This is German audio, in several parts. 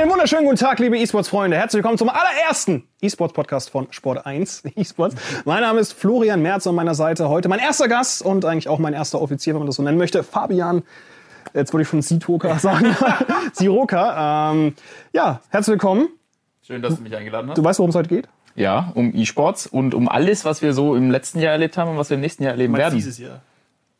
Einen wunderschönen guten Tag, liebe E-Sports-Freunde. Herzlich willkommen zum allerersten E-Sports-Podcast von Sport 1 E-Sports. Mein Name ist Florian Merz an meiner Seite. Heute mein erster Gast und eigentlich auch mein erster Offizier, wenn man das so nennen möchte, Fabian. Jetzt wollte ich schon Sitoka sagen. Siroka. Ähm, ja, herzlich willkommen. Schön, dass du mich eingeladen hast. Du weißt, worum es heute geht? Ja, um E-Sports und um alles, was wir so im letzten Jahr erlebt haben und was wir im nächsten Jahr erleben werden. Dieses Jahr.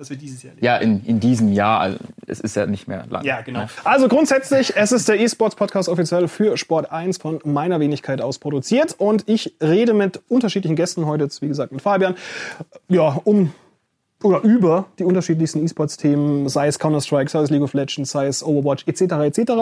Was wir dieses Jahr erleben. Ja, in, in diesem Jahr. Also es ist ja nicht mehr lang. Ja, genau. Also grundsätzlich, es ist der E-Sports Podcast offiziell für Sport 1 von meiner Wenigkeit aus produziert und ich rede mit unterschiedlichen Gästen heute, jetzt wie gesagt mit Fabian, ja, um oder über die unterschiedlichsten E-Sports-Themen, sei es Counter-Strike, sei es League of Legends, sei es Overwatch etc. etc.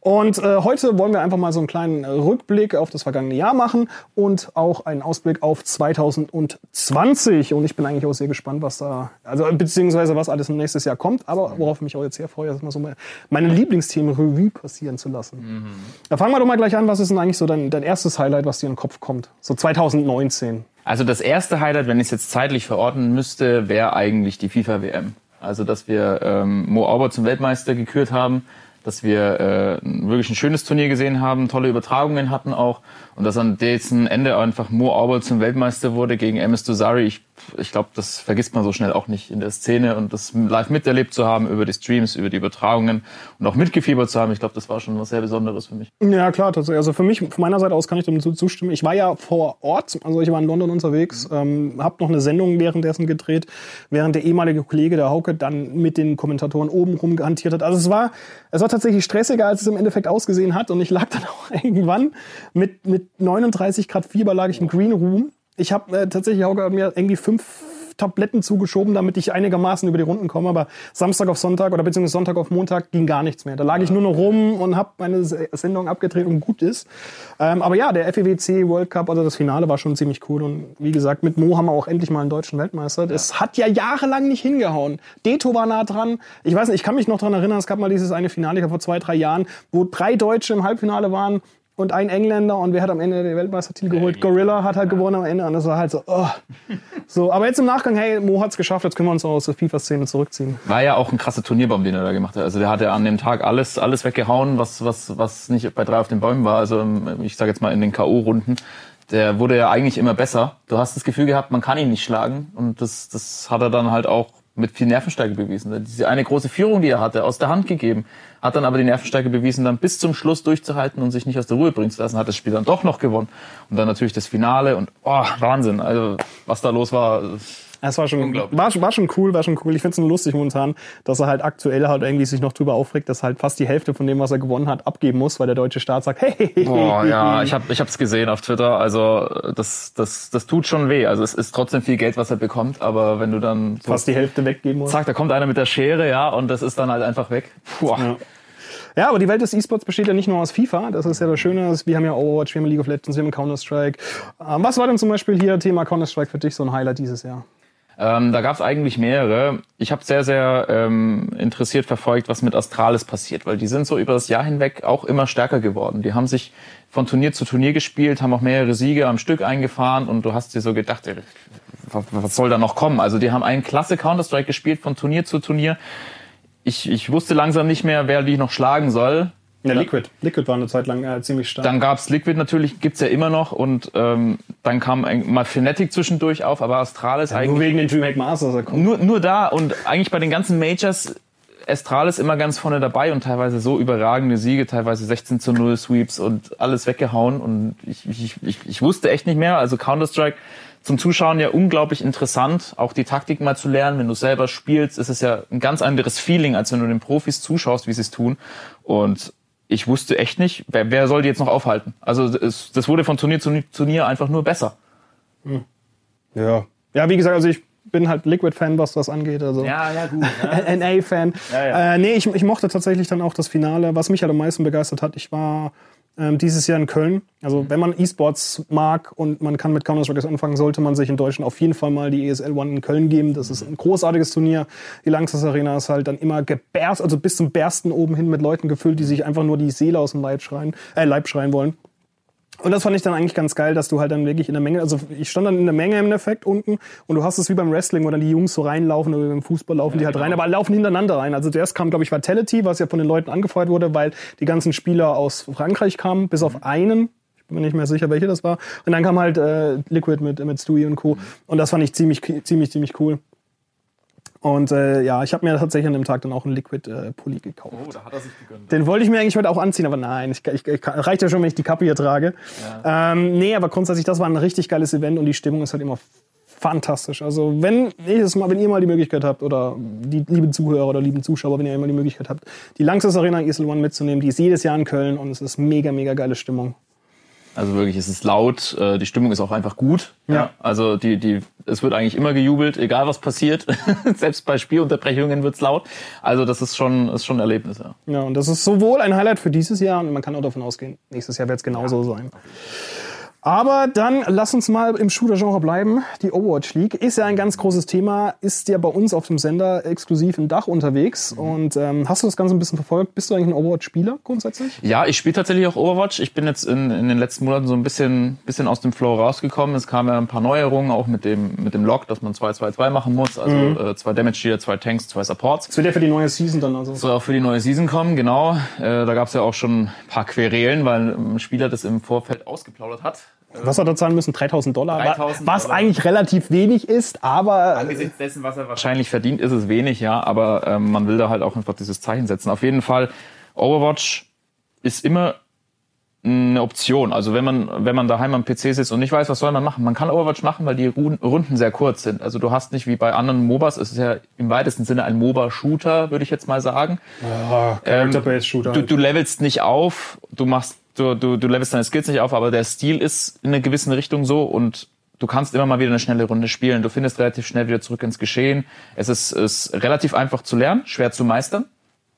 Und äh, heute wollen wir einfach mal so einen kleinen Rückblick auf das vergangene Jahr machen und auch einen Ausblick auf 2020. Und ich bin eigentlich auch sehr gespannt, was da, also beziehungsweise was alles nächstes Jahr kommt. Aber worauf ich mich auch jetzt sehr freue, ist mal so meine Lieblingsthemen Revue passieren zu lassen. Mhm. Da fangen wir doch mal gleich an. Was ist denn eigentlich so dein, dein erstes Highlight, was dir in den Kopf kommt? So 2019. Also das erste Highlight, wenn ich es jetzt zeitlich verorten müsste, wäre eigentlich die FIFA WM. Also dass wir ähm, Mo Auber zum Weltmeister gekürt haben, dass wir äh, wirklich ein schönes Turnier gesehen haben, tolle Übertragungen hatten auch und dass an dessen Ende einfach Mo Auber zum Weltmeister wurde gegen MS Dosari. Ich ich glaube, das vergisst man so schnell auch nicht in der Szene und das live miterlebt zu haben über die Streams, über die Übertragungen und auch mitgefiebert zu haben. Ich glaube, das war schon was sehr Besonderes für mich. Ja, klar, tatsächlich. Also für mich, von meiner Seite aus kann ich dem zustimmen. Ich war ja vor Ort, also ich war in London unterwegs, mhm. ähm, habe noch eine Sendung währenddessen gedreht, während der ehemalige Kollege, der Hauke, dann mit den Kommentatoren oben rum gehantiert hat. Also es war, es war tatsächlich stressiger, als es im Endeffekt ausgesehen hat und ich lag dann auch irgendwann mit, mit 39 Grad Fieber lag ich im Green Room ich habe äh, tatsächlich auch mir irgendwie fünf Tabletten zugeschoben, damit ich einigermaßen über die Runden komme. Aber Samstag auf Sonntag oder beziehungsweise Sonntag auf Montag ging gar nichts mehr. Da lag ich nur noch rum und habe meine Sendung abgedreht und gut ist. Ähm, aber ja, der FEWC World Cup, also das Finale war schon ziemlich cool. Und wie gesagt, mit Mo haben wir auch endlich mal einen deutschen Weltmeister. Ja. hat ja jahrelang nicht hingehauen. Deto war nah dran. Ich weiß nicht, ich kann mich noch dran erinnern, es gab mal dieses eine Finale, ich glaube vor zwei, drei Jahren, wo drei Deutsche im Halbfinale waren und ein Engländer und wer hat am Ende den Weltmeistertitel geholt? Gorilla hat halt gewonnen am Ende und das war halt so, oh. so. Aber jetzt im Nachgang, hey, Mo hat's geschafft, jetzt können wir uns auch aus der FIFA-Szene zurückziehen. War ja auch ein krasser Turnierbaum, den er da gemacht hat. Also der hat ja an dem Tag alles, alles weggehauen, was, was, was nicht bei drei auf den Bäumen war. Also ich sage jetzt mal in den K.O.-Runden. Der wurde ja eigentlich immer besser. Du hast das Gefühl gehabt, man kann ihn nicht schlagen und das, das hat er dann halt auch mit viel Nervenstärke bewiesen. Diese eine große Führung, die er hatte, aus der Hand gegeben, hat dann aber die Nervenstärke bewiesen, dann bis zum Schluss durchzuhalten und sich nicht aus der Ruhe bringen zu lassen, hat das Spiel dann doch noch gewonnen. Und dann natürlich das Finale und oh, Wahnsinn. Also was da los war, es war schon, war, war schon cool, war schon cool. Ich finde es nur lustig momentan, dass er halt aktuell halt irgendwie sich noch drüber aufregt, dass halt fast die Hälfte von dem, was er gewonnen hat, abgeben muss, weil der deutsche Staat sagt, hey. Boah, ja, ich habe ich hab's gesehen auf Twitter. Also das, das, das tut schon weh. Also es ist trotzdem viel Geld, was er bekommt, aber wenn du dann so fast die Hälfte weggeben musst. Zack, da kommt einer mit der Schere, ja, und das ist dann halt einfach weg. Puh. Ja. Ja, aber die Welt des E-Sports besteht ja nicht nur aus FIFA. Das ist ja das Schöne. Wir haben ja Overwatch, wir haben League of Legends, wir haben Counter-Strike. Ähm, was war denn zum Beispiel hier Thema Counter-Strike für dich so ein Highlight dieses Jahr? Ähm, da gab es eigentlich mehrere. Ich habe sehr, sehr ähm, interessiert verfolgt, was mit Astralis passiert, weil die sind so über das Jahr hinweg auch immer stärker geworden. Die haben sich von Turnier zu Turnier gespielt, haben auch mehrere Siege am Stück eingefahren und du hast dir so gedacht, ey, was soll da noch kommen? Also die haben einen klasse Counter-Strike gespielt von Turnier zu Turnier. Ich, ich wusste langsam nicht mehr, wer die noch schlagen soll. Ja, Liquid. Liquid war eine Zeit lang äh, ziemlich stark. Dann gab's Liquid natürlich, gibt's ja immer noch. Und ähm, dann kam ein, mal Fnatic zwischendurch auf, aber Astralis ja, eigentlich... Nur wegen den Dreamhack Masters. Nur, nur da und eigentlich bei den ganzen Majors Astralis immer ganz vorne dabei und teilweise so überragende Siege, teilweise 16 zu 0 Sweeps und alles weggehauen. Und ich, ich, ich, ich wusste echt nicht mehr. Also Counter-Strike zum Zuschauen ja unglaublich interessant, auch die Taktik mal zu lernen. Wenn du selber spielst, ist es ja ein ganz anderes Feeling, als wenn du den Profis zuschaust, wie sie es tun. Und ich wusste echt nicht, wer, wer soll die jetzt noch aufhalten? Also es, das wurde von Turnier zu Turnier einfach nur besser. Hm. Ja. Ja, wie gesagt, also ich bin halt Liquid-Fan, was das angeht. Also ja, ja, gut. Ja. NA-Fan. Ja, ja. Äh, nee, ich, ich mochte tatsächlich dann auch das Finale. Was mich halt am meisten begeistert hat, ich war ähm, dieses Jahr in Köln. Also mhm. wenn man E-Sports mag und man kann mit Counter-Strike anfangen, sollte man sich in Deutschland auf jeden Fall mal die ESL One in Köln geben. Das ist ein großartiges Turnier. Die Langsess Arena ist halt dann immer geberst, also bis zum Bersten oben hin mit Leuten gefüllt, die sich einfach nur die Seele aus dem Leib schreien, äh, Leib schreien wollen. Und das fand ich dann eigentlich ganz geil, dass du halt dann wirklich in der Menge, also ich stand dann in der Menge im Endeffekt unten und du hast es wie beim Wrestling, wo dann die Jungs so reinlaufen oder beim Fußball laufen die halt rein, aber laufen hintereinander rein. Also zuerst kam, glaube ich, Vitality, was ja von den Leuten angefeuert wurde, weil die ganzen Spieler aus Frankreich kamen, bis auf einen. Ich bin mir nicht mehr sicher, welche das war. Und dann kam halt äh, Liquid mit, mit Stewie und Co. Und das fand ich ziemlich, ziemlich, ziemlich cool. Und äh, ja, ich habe mir tatsächlich an dem Tag dann auch einen Liquid-Pulli gekauft. Oh, da hat er sich gegönnt. Den wollte ich mir eigentlich heute auch anziehen, aber nein, ich, ich, ich, reicht ja schon, wenn ich die Kappe hier trage. Ja. Ähm, nee, aber grundsätzlich, das war ein richtig geiles Event und die Stimmung ist halt immer fantastisch. Also wenn Mal, wenn ihr mal die Möglichkeit habt oder die lieben Zuhörer oder lieben Zuschauer, wenn ihr mal die Möglichkeit habt, die Langsys Arena Isle One mitzunehmen, die ist jedes Jahr in Köln und es ist mega, mega geile Stimmung. Also wirklich, es ist laut, äh, die Stimmung ist auch einfach gut. Ja. Ja. Also die, die, es wird eigentlich immer gejubelt, egal was passiert. Selbst bei Spielunterbrechungen wird's laut. Also das ist schon, ist schon ein Erlebnis, ja. Ja, und das ist sowohl ein Highlight für dieses Jahr und man kann auch davon ausgehen, nächstes Jahr wird es genauso sein. Aber dann lass uns mal im Shooter-Genre bleiben. Die Overwatch League ist ja ein ganz großes Thema, ist ja bei uns auf dem Sender exklusiv im Dach unterwegs. Und ähm, hast du das Ganze ein bisschen verfolgt? Bist du eigentlich ein Overwatch-Spieler grundsätzlich? Ja, ich spiele tatsächlich auch Overwatch. Ich bin jetzt in, in den letzten Monaten so ein bisschen, bisschen aus dem Flow rausgekommen. Es kamen ja ein paar Neuerungen, auch mit dem, mit dem Lock, dass man 2-2-2 machen muss. Also äh, zwei Damage-Dealer, zwei Tanks, zwei Supports. Das wird ja für die neue Season dann also. soll auch für die neue Season kommen, genau. Äh, da gab es ja auch schon ein paar Querelen, weil ein Spieler das im Vorfeld ausgeplaudert hat. Was hat er zahlen müssen? 3000 Dollar? 3000 was Dollar. eigentlich relativ wenig ist, aber Angesichts dessen, was er wahrscheinlich verdient, ist es wenig, ja. Aber ähm, man will da halt auch einfach dieses Zeichen setzen. Auf jeden Fall, Overwatch ist immer eine Option. Also wenn man, wenn man daheim am PC sitzt und nicht weiß, was soll man machen, man kann Overwatch machen, weil die Ru- Runden sehr kurz sind. Also du hast nicht wie bei anderen MOBAs, es ist ja im weitesten Sinne ein MOBA-Shooter, würde ich jetzt mal sagen. Character-Based Shooter. Du, du levelst nicht auf, du machst, du, du, du levelst deine Skills nicht auf, aber der Stil ist in einer gewissen Richtung so und du kannst immer mal wieder eine schnelle Runde spielen. Du findest relativ schnell wieder zurück ins Geschehen. Es ist, ist relativ einfach zu lernen, schwer zu meistern.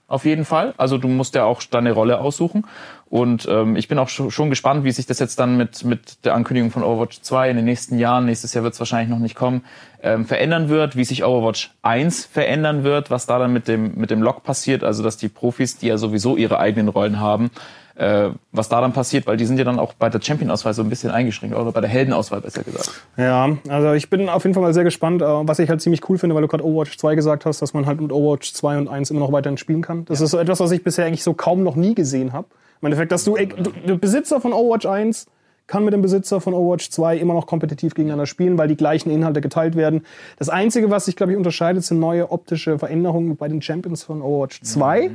Auf jeden Fall. Also du musst ja auch deine Rolle aussuchen. Und ähm, ich bin auch schon, gespannt, wie sich das jetzt dann mit, mit der Ankündigung von Overwatch 2 in den nächsten Jahren, nächstes Jahr wird es wahrscheinlich noch nicht kommen, ähm, verändern wird, wie sich Overwatch 1 verändern wird, was da dann mit dem, mit dem Log passiert, also dass die Profis, die ja sowieso ihre eigenen Rollen haben, äh, was da dann passiert, weil die sind ja dann auch bei der Champion-Auswahl so ein bisschen eingeschränkt, oder bei der Heldenauswahl besser gesagt. Ja, also ich bin auf jeden Fall mal sehr gespannt, äh, was ich halt ziemlich cool finde, weil du gerade Overwatch 2 gesagt hast, dass man halt mit Overwatch 2 und 1 immer noch weiterhin spielen kann. Das ist so etwas, was ich bisher eigentlich so kaum noch nie gesehen habe. Im Endeffekt, dass du, du, der Besitzer von Overwatch 1 kann mit dem Besitzer von Overwatch 2 immer noch kompetitiv gegeneinander spielen, weil die gleichen Inhalte geteilt werden. Das Einzige, was sich, glaube ich, unterscheidet, sind neue optische Veränderungen bei den Champions von Overwatch 2.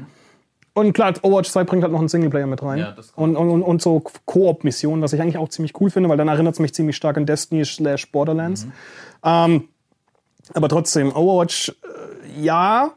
Und klar, Overwatch 2 bringt halt noch einen Singleplayer mit rein. Ja, und, und, und, so Koop-Missionen, was ich eigentlich auch ziemlich cool finde, weil dann erinnert es mich ziemlich stark an Destiny slash Borderlands. Ähm, aber trotzdem, Overwatch, äh, ja.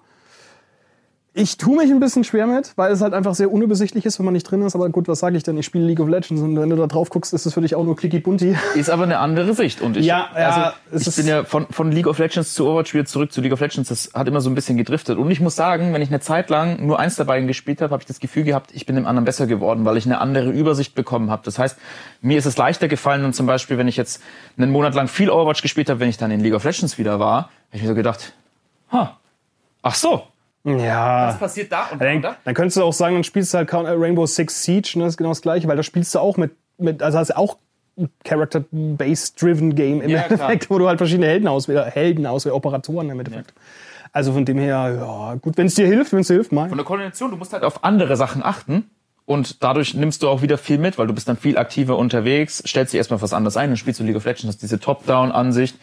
Ich tue mich ein bisschen schwer mit, weil es halt einfach sehr unübersichtlich ist, wenn man nicht drin ist. Aber gut, was sage ich denn? Ich spiele League of Legends und wenn du da drauf guckst, ist es für dich auch nur clicky bunti. Ist aber eine andere Sicht. Und ich, Ja, ja, also, es ich ist- bin ja von, von League of Legends zu Overwatch wieder zurück zu League of Legends. Das hat immer so ein bisschen gedriftet. Und ich muss sagen, wenn ich eine Zeit lang nur eins der beiden gespielt habe, habe ich das Gefühl gehabt, ich bin dem anderen besser geworden, weil ich eine andere Übersicht bekommen habe. Das heißt, mir ist es leichter gefallen und zum Beispiel, wenn ich jetzt einen Monat lang viel Overwatch gespielt habe, wenn ich dann in League of Legends wieder war, habe ich mir so gedacht, ha, ach so, Ja. passiert da und Dann, dann könntest du auch sagen, dann spielst du halt äh, Rainbow Six Siege, ne, das ist genau das gleiche, weil da spielst du auch mit, mit also hast du auch ein Character-Based-Driven Game im Ja. Endeffekt, wo du halt verschiedene Helden auswählst, Helden auswählst, Operatoren im Endeffekt. Also von dem her, ja, gut, wenn es dir hilft, wenn es dir hilft, mal. Von der Koordination, du musst halt auf andere Sachen achten. Und dadurch nimmst du auch wieder viel mit, weil du bist dann viel aktiver unterwegs, stellst dich erstmal was anderes ein, dann spielst du League of Legends, hast diese Top-Down-Ansicht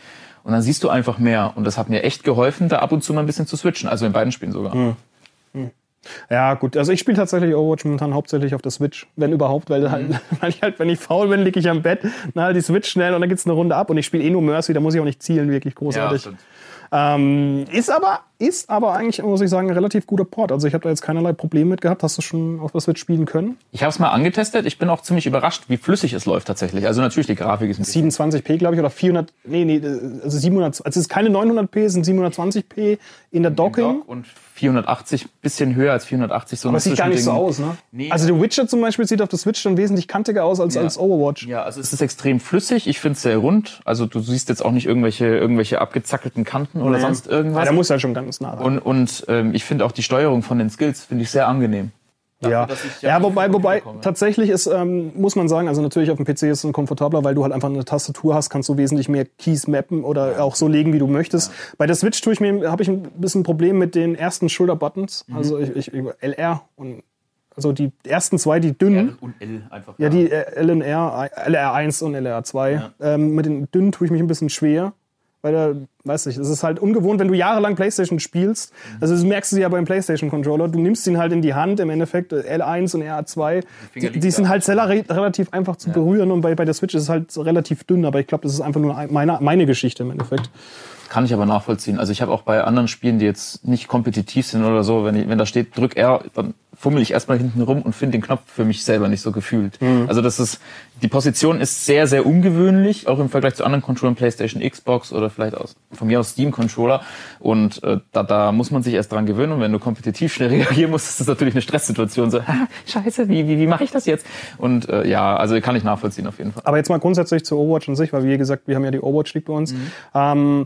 und dann siehst du einfach mehr. Und das hat mir echt geholfen, da ab und zu mal ein bisschen zu switchen, also in beiden Spielen sogar. Ja, gut. Also ich spiele tatsächlich Overwatch momentan hauptsächlich auf der Switch, wenn überhaupt, weil, halt, weil ich halt, wenn ich faul bin, liege ich am Bett, dann halt die Switch schnell und dann geht's eine Runde ab und ich spiele eh nur Mercy, da muss ich auch nicht zielen, wirklich großartig. ähm, ist aber, ist aber eigentlich, muss ich sagen, ein relativ guter Port. Also ich habe da jetzt keinerlei Probleme mit gehabt. Hast du schon auf der Switch spielen können? Ich habe es mal angetestet, ich bin auch ziemlich überrascht, wie flüssig es läuft tatsächlich. Also natürlich, die Grafik ist ein bisschen 27p, glaube ich, oder 400, nee, nee, also 700, also es ist keine 900p, es sind 720p in der Docking. Dock und 480, bisschen höher als 480. So Aber es sieht gar nicht so aus, ne? Nee. Also The Witcher zum Beispiel sieht auf der Switch dann wesentlich kantiger aus als, als Overwatch. Ja, also es ist extrem flüssig. Ich finde es sehr rund. Also du siehst jetzt auch nicht irgendwelche, irgendwelche abgezackelten Kanten oder sonst Ja, irgendwas. da muss halt schon ganz nah ran. Und, und ähm, ich finde auch die Steuerung von den Skills finde ich sehr angenehm. ja, dass ich ja, wobei, wobei bekomme. tatsächlich ist, ähm, muss man sagen, also natürlich auf dem PC ist es komfortabler, weil du halt einfach eine Tastatur hast, kannst du wesentlich mehr Keys mappen oder auch so legen, wie du möchtest. Bei der Switch tue ich mir, habe ich ein bisschen ein Problem mit den ersten Schulterbuttons, Mhm. also ich, ich, LR und also die ersten zwei, die dünnen. R und L einfach. Ja, die äh, LNR, LR1 und LR2. Ähm, mit den dünnen tue ich mich ein bisschen schwer. Weil da, weiß ich, es ist halt ungewohnt, wenn du jahrelang Playstation spielst. Mhm. Also das merkst du ja beim Playstation Controller. Du nimmst ihn halt in die Hand, im Endeffekt äh, L1 und R2. Finger Die, liegen die sind halt relativ einfach zu berühren und bei, bei der Switch ist es halt relativ dünn. Aber ich glaube, das ist einfach nur ein- meine, meine Geschichte im Endeffekt. Kann ich aber nachvollziehen. Also ich habe auch bei anderen Spielen, die jetzt nicht kompetitiv sind oder so, wenn, ich, wenn da steht, drück R, dann fummel ich erstmal hinten rum und finde den Knopf für mich selber nicht so gefühlt. Also das ist, die Position ist sehr, sehr ungewöhnlich, auch im Vergleich zu anderen Controllern, PlayStation, Xbox oder vielleicht aus, von mir aus Steam-Controller. Und äh, da, da muss man sich erst dran gewöhnen. Und wenn du kompetitiv schnell reagieren musst, ist das natürlich eine Stresssituation. So, ah, scheiße, wie, wie, wie mache ich das jetzt? Und äh, ja, also kann ich nachvollziehen auf jeden Fall. Aber jetzt mal grundsätzlich zu Overwatch an sich, weil wie gesagt, wir haben ja die Overwatch League bei uns. Ähm,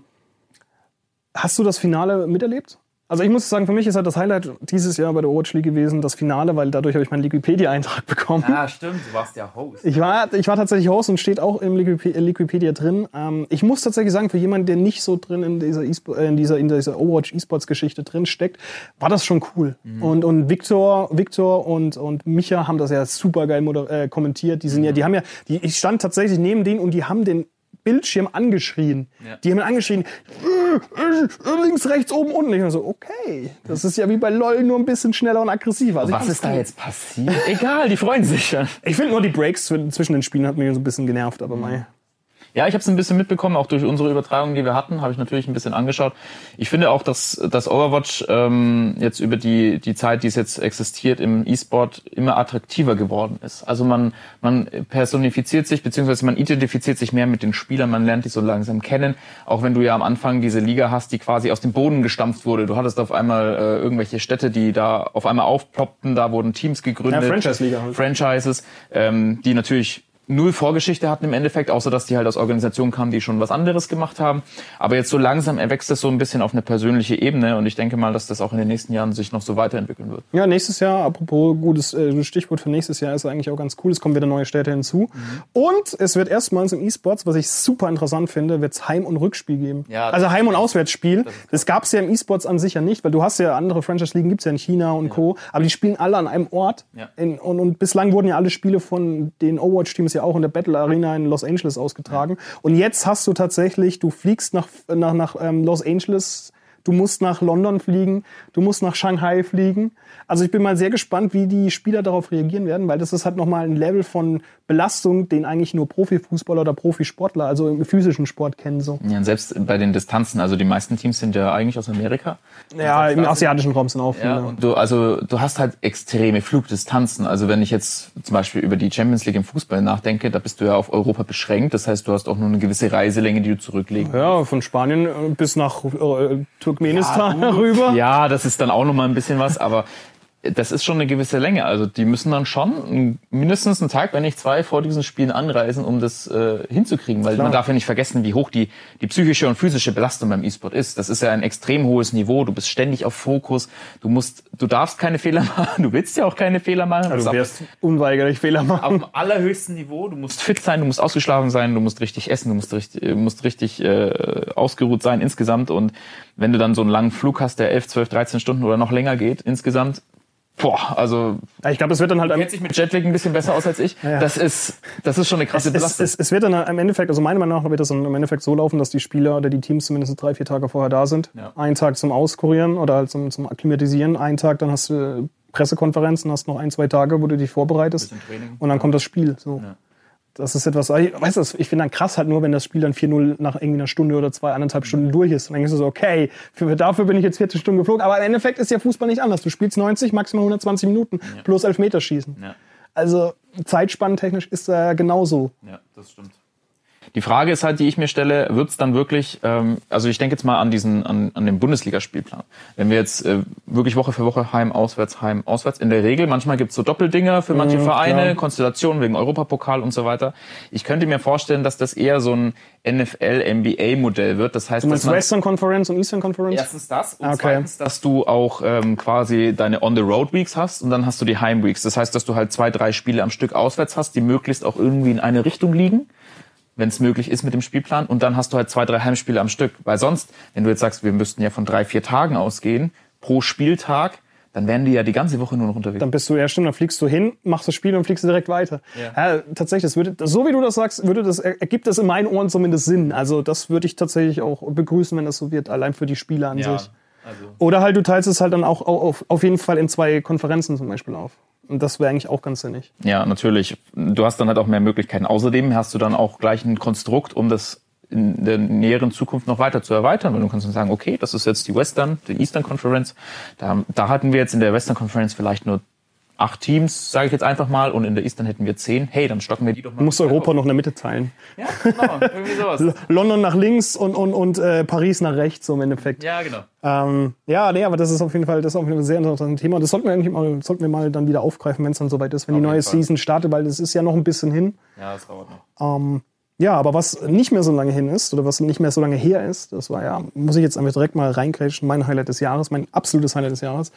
hast du das Finale miterlebt? Also ich muss sagen, für mich ist halt das Highlight dieses Jahr bei der Overwatch League gewesen, das Finale, weil dadurch habe ich meinen Wikipedia-Eintrag bekommen. Ja, stimmt, du warst ja Host. Ich war, ich war tatsächlich Host und steht auch im Liquip- Wikipedia drin. Ähm, ich muss tatsächlich sagen, für jemanden, der nicht so drin in dieser, äh, in dieser, in dieser Overwatch E-Sports-Geschichte drin steckt, war das schon cool. Und, und Victor, Victor und, und Micha haben das ja super geil äh, kommentiert. Die sind ja, die haben ja, die, ich stand tatsächlich neben denen und die haben den Bildschirm angeschrien. Ja. Die haben ihn angeschrien, äh, äh, links, rechts, oben, unten. Ich war so, okay, das ist ja wie bei LOL nur ein bisschen schneller und aggressiver. Also Was ist da jetzt passiert? Egal, die freuen sich schon. Ich finde nur die Breaks zw- zwischen den Spielen hat mich so ein bisschen genervt, aber mei. Ja, ich habe es ein bisschen mitbekommen, auch durch unsere Übertragung, die wir hatten, habe ich natürlich ein bisschen angeschaut. Ich finde auch, dass, dass Overwatch ähm, jetzt über die, die Zeit, die es jetzt existiert im E-Sport, immer attraktiver geworden ist. Also man, man personifiziert sich, beziehungsweise man identifiziert sich mehr mit den Spielern, man lernt die so langsam kennen. Auch wenn du ja am Anfang diese Liga hast, die quasi aus dem Boden gestampft wurde. Du hattest auf einmal äh, irgendwelche Städte, die da auf einmal aufploppten, da wurden Teams gegründet. Ja, Franchise-Liga halt. Franchises, ähm, die natürlich null Vorgeschichte hatten im Endeffekt, außer dass die halt aus Organisationen kamen, die schon was anderes gemacht haben. Aber jetzt so langsam erwächst es so ein bisschen auf eine persönliche Ebene und ich denke mal, dass das auch in den nächsten Jahren sich noch so weiterentwickeln wird. Ja, nächstes Jahr, apropos gutes äh, Stichwort für nächstes Jahr, ist eigentlich auch ganz cool. Es kommen wieder neue Städte hinzu. Und es wird erstmals im E-Sports, was ich super interessant finde, wird es Heim- und Rückspiel geben. Ja, also das Heim- und Auswärtsspiel. Das gab es ja im E-Sports an sich ja nicht, weil du hast ja andere Franchise-Ligen, gibt's ja in China und Co. Aber die spielen alle an einem Ort. Ja. In, und, und bislang wurden ja alle Spiele von den Overwatch-Teams ja auch in der Battle Arena in Los Angeles ausgetragen. Und jetzt hast du tatsächlich, du fliegst nach, nach, nach ähm, Los Angeles, du musst nach London fliegen, du musst nach Shanghai fliegen. Also ich bin mal sehr gespannt, wie die Spieler darauf reagieren werden, weil das ist halt nochmal ein Level von Belastung, den eigentlich nur Profifußballer oder Profisportler, also im physischen Sport kennen so. Ja, und selbst bei den Distanzen, also die meisten Teams sind ja eigentlich aus Amerika. Ja, im asiatischen Raum sind auch viele. Ja, und du, also du hast halt extreme Flugdistanzen. Also wenn ich jetzt zum Beispiel über die Champions League im Fußball nachdenke, da bist du ja auf Europa beschränkt. Das heißt, du hast auch nur eine gewisse Reiselänge, die du zurücklegen Ja, von Spanien äh, bis nach äh, Turkmenistan rüber. Ja, das ist dann auch noch mal ein bisschen was, aber das ist schon eine gewisse Länge. Also die müssen dann schon mindestens einen Tag, wenn nicht zwei, vor diesen Spielen anreisen, um das äh, hinzukriegen. Weil man darf ja nicht vergessen, wie hoch die, die psychische und physische Belastung beim E-Sport ist. Das ist ja ein extrem hohes Niveau. Du bist ständig auf Fokus. Du musst, du darfst keine Fehler machen. Du willst ja auch keine Fehler machen. Also du wirst unweigerlich Fehler auf machen. dem allerhöchsten Niveau. Du musst fit sein, du musst ausgeschlafen sein, du musst richtig essen, du musst richtig, äh, musst richtig äh, ausgeruht sein insgesamt. Und wenn du dann so einen langen Flug hast, der 11, 12, 13 Stunden oder noch länger geht insgesamt, boah, also Ich glaube, es wird dann halt kennt sich mit Jetlag ein bisschen besser aus als ich. Ja. Das ist, das ist schon eine krasse es, Belastung. es, es wird dann im Endeffekt, also meiner Meinung nach wird das dann im Endeffekt so laufen, dass die Spieler oder die Teams zumindest drei, vier Tage vorher da sind. Ja. Einen Tag zum Auskurieren oder halt zum, zum Akklimatisieren. Einen Tag, dann hast du Pressekonferenzen, hast noch ein, zwei Tage, wo du dich vorbereitest. Und dann kommt das Spiel. So. Ja. Das ist etwas, ich- weißt du, ich finde dann krass halt nur, wenn das Spiel dann 4-0 nach irgendwie einer Stunde oder zwei, anderthalb Stunden durch ist. Und dann denkst du so, okay, für, dafür bin ich jetzt 40 Stunden geflogen. Aber im Endeffekt ist ja Fußball nicht anders. Du spielst 90, maximal 120 Minuten plus Elfmeterschießen. ja. Also zeitspannentechnisch ist er genauso. Ja, das stimmt. Die Frage ist halt, die ich mir stelle, wird's dann wirklich, ähm, also ich denke jetzt mal an diesen, an, an den Bundesligaspielplan. Wenn wir jetzt äh, wirklich Woche für Woche heim, auswärts, heim, auswärts, in der Regel, manchmal gibt's so Doppeldinger für manche Mhm, Vereine, klar. Konstellationen wegen Europapokal und so weiter. Ich könnte mir vorstellen, dass das eher so ein NFL-NBA-Modell wird. Das heißt, Du dass man Western Conference und Eastern Conference? Erstens das und Okay. zweitens, dass du auch ähm, quasi deine On-the-Road-Weeks hast und dann hast du die Heim-Weeks. Das heißt, dass du halt zwei, drei Spiele am Stück auswärts hast, die möglichst auch irgendwie in eine Richtung liegen, wenn es möglich ist mit dem Spielplan. Und dann hast du halt zwei, drei Heimspiele am Stück. Weil sonst, wenn du jetzt sagst, wir müssten ja von drei, vier Tagen ausgehen pro Spieltag, dann wären die ja die ganze Woche nur noch unterwegs. Dann bist du, ja stimmt, dann fliegst du hin, machst das Spiel und fliegst direkt weiter. Ja. tatsächlich, das würde, so wie du das sagst, würde das, ergibt das in meinen Ohren zumindest Sinn. Also das würde ich tatsächlich auch begrüßen, wenn das so wird, allein für die Spiele an sich. also Oder halt, du teilst es halt dann auch auf, auf jeden Fall in zwei Konferenzen zum Beispiel auf. Und das wäre eigentlich auch ganz sinnig. Ja, natürlich. Du hast dann halt auch mehr Möglichkeiten. Außerdem hast du dann auch gleich ein Konstrukt, um das in der näheren Zukunft noch weiter zu erweitern, weil du kannst dann sagen, okay, das ist jetzt die Western, die Eastern Conference. Da, da hatten wir jetzt in der Western Conference vielleicht nur acht Teams, sage ich jetzt einfach mal, und in der Eastern hätten wir zehn. Hey, dann stocken wir die doch mal. Du musst Europa noch in der Mitte teilen. Ja, genau, irgendwie sowas. London nach links und, und, und äh, Paris nach rechts, so im Endeffekt. Ja, genau. Ähm, ja, nee, aber das ist auf jeden Fall, das ist auf jeden Fall ein sehr interessantes Thema. Das sollten wir eigentlich mal, sollten wir mal dann wieder aufgreifen, wenn es dann soweit ist, wenn die Auf neue jeden Fall. Season startet, weil das ist ja noch ein bisschen hin. Ja, das dauert noch. Ähm, ja, aber was nicht mehr so lange hin ist oder was nicht mehr so lange her ist, das war ja, muss ich jetzt einfach direkt mal reingrätschen, mein Highlight des Jahres, mein absolutes Highlight des Jahres.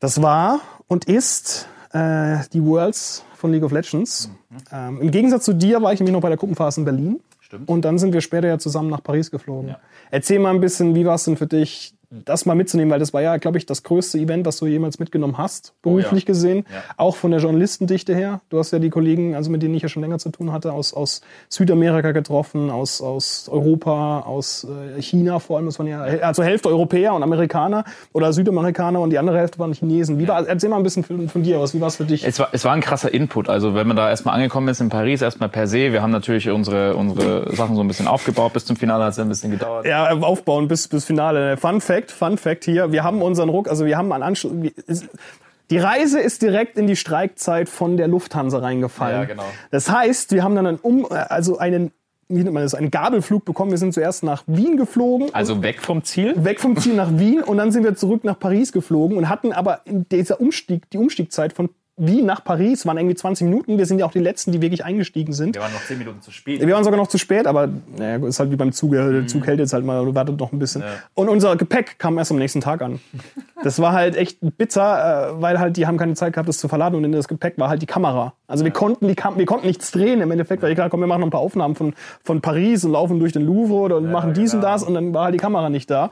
Das war und ist äh, die Worlds von League of Legends. Ähm, Im Gegensatz zu dir war ich nämlich noch bei der Gruppenphase in Berlin. Stimmt. Und dann sind wir später ja zusammen nach Paris geflogen. Ja. Erzähl mal ein bisschen, wie war es denn für dich, das mal mitzunehmen, weil das war ja, glaube ich, das größte Event, das du jemals mitgenommen hast, beruflich ja. gesehen. Ja. Auch von der Journalistendichte her. Du hast ja die Kollegen, also mit denen ich ja schon länger zu tun hatte, aus, aus Südamerika getroffen, aus, aus Europa, aus äh, China vor allem. Das waren ja also Hälfte Europäer und Amerikaner oder Südamerikaner und die andere Hälfte waren Chinesen. Wie war, erzähl mal ein bisschen von, von dir aus. Wie war es für dich? Es war, es war ein krasser Input. Also wenn man da erstmal angekommen ist in Paris, erstmal per se, wir haben natürlich unsere, unsere Sachen so ein bisschen aufgebaut. Bis zum Finale hat es ein bisschen gedauert. Ja, aufbauen bis, bis Finale. Fun Fact, Fun Fact hier. Wir haben unseren Ruck, also wir haben einen Anschluss. Die Reise ist direkt in die Streikzeit von der Lufthansa reingefallen. Ja, genau. Das heißt, wir haben dann einen, um, also einen, wie nennt man das, einen Gabelflug bekommen. Wir sind zuerst nach Wien geflogen. Also weg vom Ziel. weg vom Ziel nach Wien und dann sind wir zurück nach Paris geflogen und hatten aber in dieser Umstieg, die Umstiegzeit von Wien nach Paris waren irgendwie 20 Minuten. Wir sind ja auch die Letzten, die wirklich eingestiegen sind. Wir waren noch zehn Minuten zu spät. Wir waren sogar noch zu spät, aber naja, ist halt wie beim Zug. Der Zug hält jetzt halt mal, du wartet noch ein bisschen. Und unser Gepäck kam erst am nächsten Tag an. Das war halt echt bitter, äh, weil halt die haben keine Zeit gehabt, das zu verladen und in das Gepäck war halt die Kamera. Also wir konnten die Kam wir konnten nichts drehen im Endeffekt, weil ich gesagt, komm, wir machen noch ein paar Aufnahmen von, von Paris und laufen durch den Louvre und machen dies und genau. das und dann war halt die Kamera nicht da.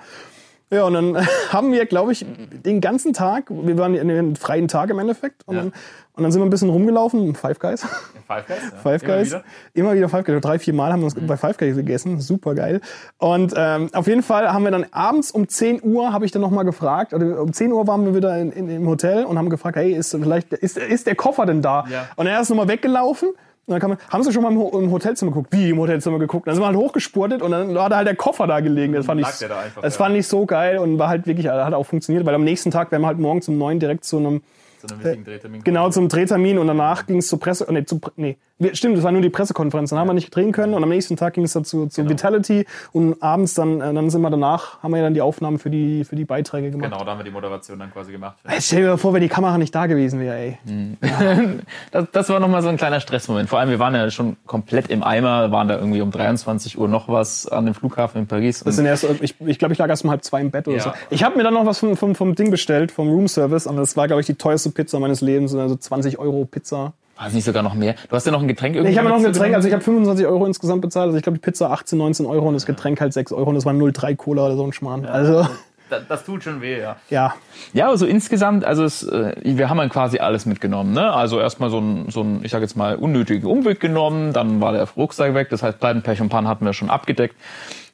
Ja, und dann haben wir, glaube ich, den ganzen Tag, wir waren in den freien Tag im Endeffekt, und, Ja. dann, und dann sind wir ein bisschen rumgelaufen, Five Guys. Five Guys? Ja. Five Immer Guys. wieder. Immer wieder Five Guys. Drei, vier Mal haben wir uns bei Five Guys gegessen. Super geil. Und ähm, auf jeden Fall haben wir dann abends um 10 Uhr, habe ich dann nochmal gefragt, oder um 10 Uhr waren wir wieder in, in, im Hotel und haben gefragt, hey, ist vielleicht, ist, ist der Koffer denn da? Ja. Und er ist nochmal weggelaufen. Und dann kam, man, haben sie schon mal im, Ho- im Hotelzimmer geguckt? Wie im Hotelzimmer geguckt? Dann sind wir halt hochgespurtet und dann da halt der Koffer da gelegen. Das fand ich, da einfach, das ja. fand ich so geil und war halt wirklich, hat auch funktioniert, weil am nächsten Tag wären wir halt morgens um neun direkt zu einem Zu einem wichtigen Drehtermin. Genau, zum Drehtermin und danach ging es zur Presse. Nee, zu, nee, wir- stimmt, das war nur die Pressekonferenz. Dann haben wir nicht drehen können und am nächsten Tag ging es dazu zu Genau. Vitality und abends dann, äh, dann sind wir danach, haben wir ja dann die Aufnahmen für die, für die Beiträge gemacht. Genau, da haben wir die Moderation dann quasi gemacht. Ey, stell dir mal vor, wenn die Kamera nicht da gewesen wäre, ey. Das, das war nochmal so ein kleiner Stressmoment. Vor allem, wir waren ja schon komplett im Eimer, waren da irgendwie um 23 Uhr noch was an dem Flughafen in Paris. Das sind erst, ich ich glaube, ich lag erst um halb zwei im Bett oder Ja. so. Ich habe mir dann noch was vom, vom, vom Ding bestellt, vom Roomservice, und das war, glaube ich, die teuerste Pizza meines Lebens, also 20 Euro Pizza. War es nicht sogar noch mehr? Du hast ja noch ein Getränk irgendwie. Ich habe noch ein Getränk, also ich habe 25 Euro insgesamt bezahlt, also ich glaube, die Pizza 18, 19 Euro und das Getränk halt 6 Euro und das war 0,3 Cola oder so ein Schmarrn. Also, das, das tut schon weh, ja. ja. Ja, also insgesamt, also es, äh, wir haben dann quasi alles mitgenommen. Ne? Also erstmal so ein, so ein, ich sage jetzt mal, unnötigen Umweg genommen, dann war der Rucksack weg, das heißt Pleiten, Pech und Pan hatten wir schon abgedeckt.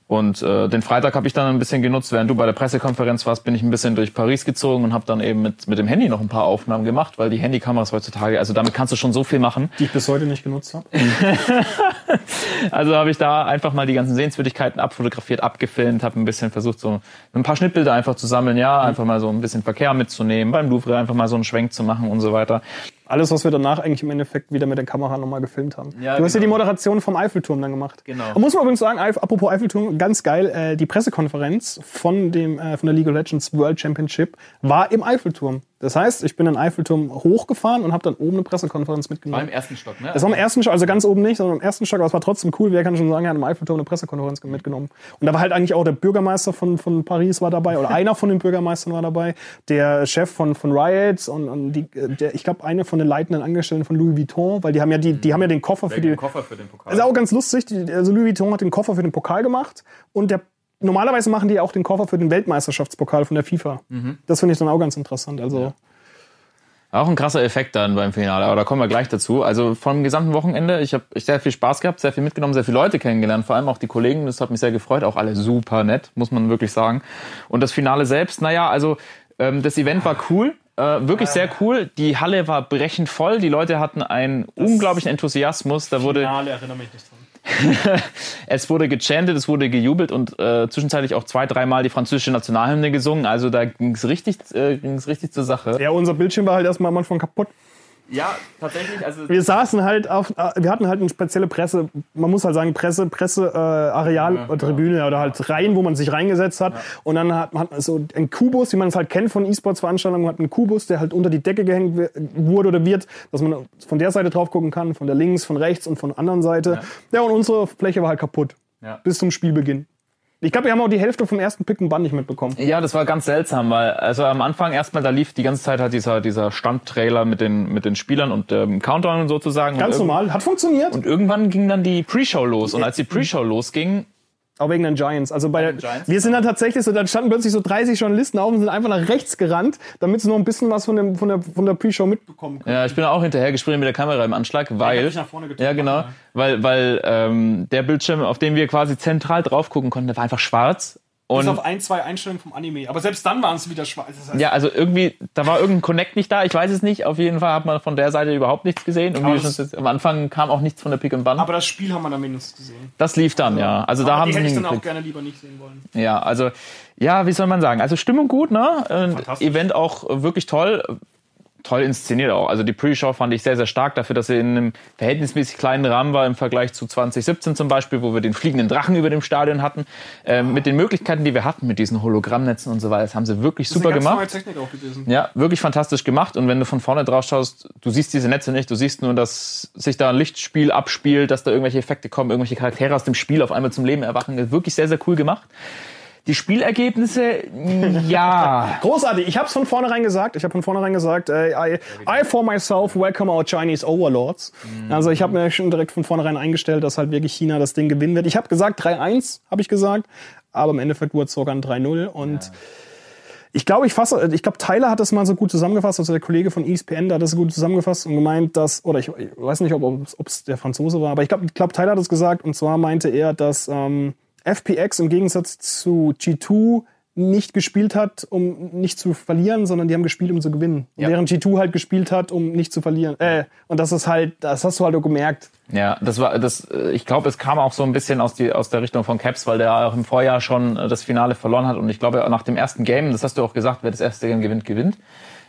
Und äh, den Freitag habe ich dann ein bisschen genutzt, während du bei der Pressekonferenz warst, bin ich ein bisschen durch Paris gezogen und habe dann eben mit, mit dem Handy noch ein paar Aufnahmen gemacht, weil die Handykameras heutzutage, also damit kannst du schon so viel machen. Die ich bis heute nicht genutzt habe. Also habe ich da einfach mal die ganzen Sehenswürdigkeiten abfotografiert, abgefilmt, habe ein bisschen versucht, so ein paar Schnittbilder einfach zu sammeln, ja, einfach mal so ein bisschen Verkehr mitzunehmen, beim Louvre einfach mal so einen Schwenk zu machen und so weiter. Alles, was wir danach eigentlich im Endeffekt wieder mit der Kamera nochmal gefilmt haben. Ja, du hast ja die genau. Moderation vom Eiffelturm dann gemacht. Genau. Und muss man übrigens sagen, apropos Eiffelturm, ganz geil, äh, die Pressekonferenz von, dem, äh, von der League of Legends World Championship war im Eiffelturm. Das heißt, ich bin in den Eiffelturm hochgefahren und habe dann oben eine Pressekonferenz mitgenommen. War im ersten Stock, ne? Das war im ersten Stock, also ganz oben nicht, sondern im ersten Stock, aber es war trotzdem cool. Wer kann schon sagen, er hat im Eiffelturm eine Pressekonferenz mitgenommen. Und da war halt eigentlich auch der Bürgermeister von, von Paris war dabei, oder einer von den Bürgermeistern war dabei, der Chef von, von Riot und, und die, der, ich glaube, eine von den leitenden Angestellten von Louis Vuitton, weil die haben ja, die, die haben ja den Koffer für die. Koffer für den Pokal. Das ist auch ganz lustig. Die, also Louis Vuitton hat den Koffer für den Pokal gemacht und der normalerweise machen die auch den Koffer für den Weltmeisterschaftspokal von der FIFA. Das finde ich dann auch ganz interessant. Also Auch ein krasser Effekt dann beim Finale, aber da kommen wir gleich dazu. Also vom gesamten Wochenende, ich habe sehr viel Spaß gehabt, sehr viel mitgenommen, sehr viele Leute kennengelernt, vor allem auch die Kollegen, das hat mich sehr gefreut, auch alle super nett, muss man wirklich sagen. Und das Finale selbst, naja, also ähm, das Event war cool, äh, wirklich sehr cool. Die Halle war brechend voll, die Leute hatten einen unglaublichen Enthusiasmus, da wurde erinnere mich nicht dran. es wurde gechantet, es wurde gejubelt und äh, zwischenzeitlich auch zwei, dreimal die französische Nationalhymne gesungen. Also da ging's richtig, äh, richtig zur Sache. Ja, unser Bildschirm war halt erstmal am Anfang kaputt. Ja, tatsächlich. Also Wir saßen halt auf, äh, wir hatten halt eine spezielle Presse, man muss halt sagen, Presse, Presse, äh, Areal, Ja, Tribüne oder halt Reihen, wo man sich reingesetzt hat. Und dann hat man so einen Kubus, wie man es halt kennt von E-Sports-Veranstaltungen, hat einen Kubus, der halt unter die Decke gehängt wurde oder wird, dass man von der Seite drauf gucken kann, von der links, von rechts und von der anderen Seite. Ja, und unsere Fläche war halt kaputt. Ja. Bis zum Spielbeginn. Ich glaube, wir haben auch die Hälfte vom ersten Pick and Bun nicht mitbekommen. Ja, das war ganz seltsam, weil also am Anfang erstmal, da lief die ganze Zeit halt dieser, dieser Standtrailer mit den, mit den Spielern und ähm, Countdown sozusagen. Ganz und normal, hat funktioniert. Und irgendwann ging dann die Pre-Show los. Und als die Pre-Show losging, Auch wegen den Giants. Also bei den der, Giants, wir sind dann tatsächlich so, dann standen plötzlich so 30 Journalisten auf und sind einfach nach rechts gerannt, damit sie noch ein bisschen was von, dem, von der, von der Pre-Show mitbekommen können. ja, ich bin auch hinterher gesprintet mit der Kamera im Anschlag, weil, ja genau, weil, weil ähm, der Bildschirm, auf dem wir quasi zentral drauf gucken konnten, der war einfach schwarz. Und ein, zwei Einstellungen vom Anime. Aber selbst dann waren es wieder schwarz. Das heißt, Ja, also irgendwie, da war irgendein Connect nicht da, ich weiß es nicht. Auf jeden Fall hat man von der Seite überhaupt nichts gesehen. Und Aber wie das- schon, am Anfang kam auch nichts von der Pick and Bun. aber das Spiel haben wir da mindestens gesehen. Das lief dann, ja. Also da haben sie hingekriegt. gerne lieber nicht sehen wollen. Ja, also, ja, wie soll man sagen? Also Stimmung gut, ne? Äh. Event auch wirklich toll. Toll inszeniert auch. Also die Pre-Show fand ich sehr, sehr stark dafür, dass sie in einem verhältnismäßig kleinen Rahmen war im Vergleich zu 2017 zum Beispiel, wo wir den fliegenden Drachen über dem Stadion hatten. Ähm, mit den Möglichkeiten, die wir hatten, mit diesen Hologrammnetzen und so weiter, das haben sie wirklich super gemacht. Technik auch gewesen. Ja, wirklich fantastisch gemacht. Und wenn du von vorne drauf schaust, du siehst diese Netze nicht, du siehst nur, dass sich da ein Lichtspiel abspielt, dass da irgendwelche Effekte kommen, irgendwelche Charaktere aus dem Spiel auf einmal zum Leben erwachen. Wirklich sehr, sehr cool gemacht. Die Spielergebnisse, ja. Großartig. Ich habe es von vornherein gesagt. Ich habe von vornherein gesagt, äh, I, I for myself welcome our Chinese Overlords. Also ich habe mir schon direkt von vornherein eingestellt, dass halt wirklich China das Ding gewinnen wird. Ich habe gesagt 3-1, habe ich gesagt. Aber im Endeffekt wurde es sogar ein 3-0. Und ich glaube, ich fasse, ich glaube, Tyler hat das mal so gut zusammengefasst, also der Kollege von ESPN, der hat das so gut zusammengefasst und gemeint, dass, oder ich, ich weiß nicht, ob es der Franzose war, aber ich glaube, ich glaub, Tyler hat es gesagt, und zwar meinte er, dass ähm, FPX im Gegensatz zu G2 nicht gespielt hat, um nicht zu verlieren, sondern die haben gespielt, um zu gewinnen. Ja. Während G2 halt gespielt hat, um nicht zu verlieren. Äh, und das ist halt, das hast du halt auch gemerkt. Ja, das war das. äh, Ich glaube, es kam auch so ein bisschen aus die aus der Richtung von Caps, weil der auch im Vorjahr schon äh, das Finale verloren hat und ich glaube nach dem ersten Game, das hast du auch gesagt, wer das erste Game gewinnt, gewinnt.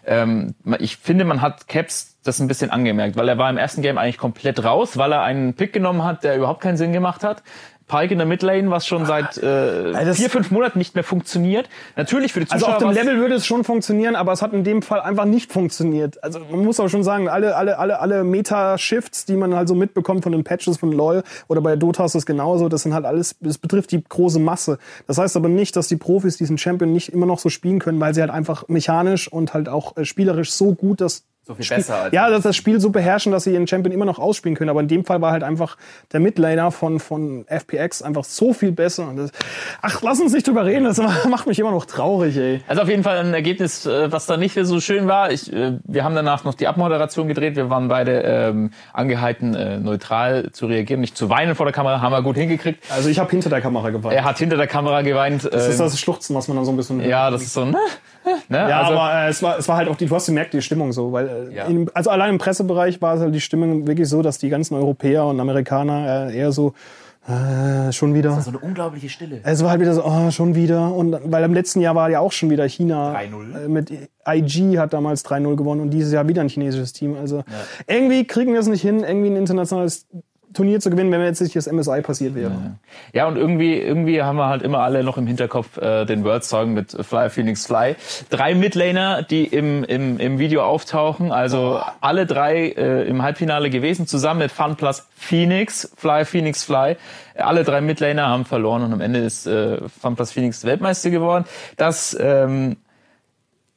Ähm, ich finde, man hat Caps das ein bisschen angemerkt, weil er war im ersten Game eigentlich komplett raus, weil er einen Pick genommen hat, der überhaupt keinen Sinn gemacht hat. Pike in der Midlane, was schon seit äh, das- vier, fünf Monaten nicht mehr funktioniert. Natürlich für die Also Zuschauer auf dem Level würde es schon funktionieren, aber es hat in dem Fall einfach nicht funktioniert. Also man muss auch schon sagen, alle, alle, alle, alle Meta-Shifts, die man halt so mitbekommt von den Patches von LoL oder bei Dota ist das genauso, das sind halt alles, das betrifft die große Masse. Das heißt aber nicht, dass die Profis diesen Champion nicht immer noch so spielen können, weil sie halt einfach mechanisch und halt auch äh, spielerisch so gut das So viel Spiel, besser als- ja, dass das Spiel so beherrschen, dass sie ihren Champion immer noch ausspielen können. Aber in dem Fall war halt einfach der Midlaner von, von FPX einfach so viel besser. Und das, ach, lass uns nicht drüber reden, das macht mich immer noch traurig, ey. Also auf jeden Fall ein Ergebnis, äh, was da nicht so schön war. Ich, äh, wir haben danach noch die Abmoderation gedreht. Wir waren beide ähm, angehalten, äh, neutral zu reagieren, nicht zu weinen vor der Kamera. Haben wir gut hingekriegt. Also ich habe hinter der Kamera geweint. Er hat hinter der Kamera geweint. Das ist äh, das Schluchzen, was man dann so ein bisschen. ja, das ist so. Ne? Ne? Ja, also, aber äh, es war es war halt auch die, du hast gemerkt die Stimmung so, weil äh, Ja. in, also allein im Pressebereich war es halt die Stimmung wirklich so, dass die ganzen Europäer und Amerikaner äh, eher so Äh, schon wieder. So eine unglaubliche Stille. Es war halt wieder so, oh, schon wieder. Und weil im letzten Jahr war ja auch schon wieder China 3-0. äh, mit IG hat damals 3-0 gewonnen und dieses Jahr wieder ein chinesisches Team. Also irgendwie kriegen wir es nicht hin, irgendwie ein internationales Turnier zu gewinnen, wenn jetzt nicht das MSI passiert wäre. Ja, und irgendwie, irgendwie haben wir halt immer alle noch im Hinterkopf äh, den World-Song mit Fly Phoenix Fly. Drei Midlaner, die im, im, im Video auftauchen, also alle drei äh, im Halbfinale gewesen, zusammen mit Fun Plus Phoenix, Fly Phoenix Fly. Alle drei Midlaner haben verloren und am Ende ist äh, Fun Plus Phoenix Weltmeister geworden. Das ähm,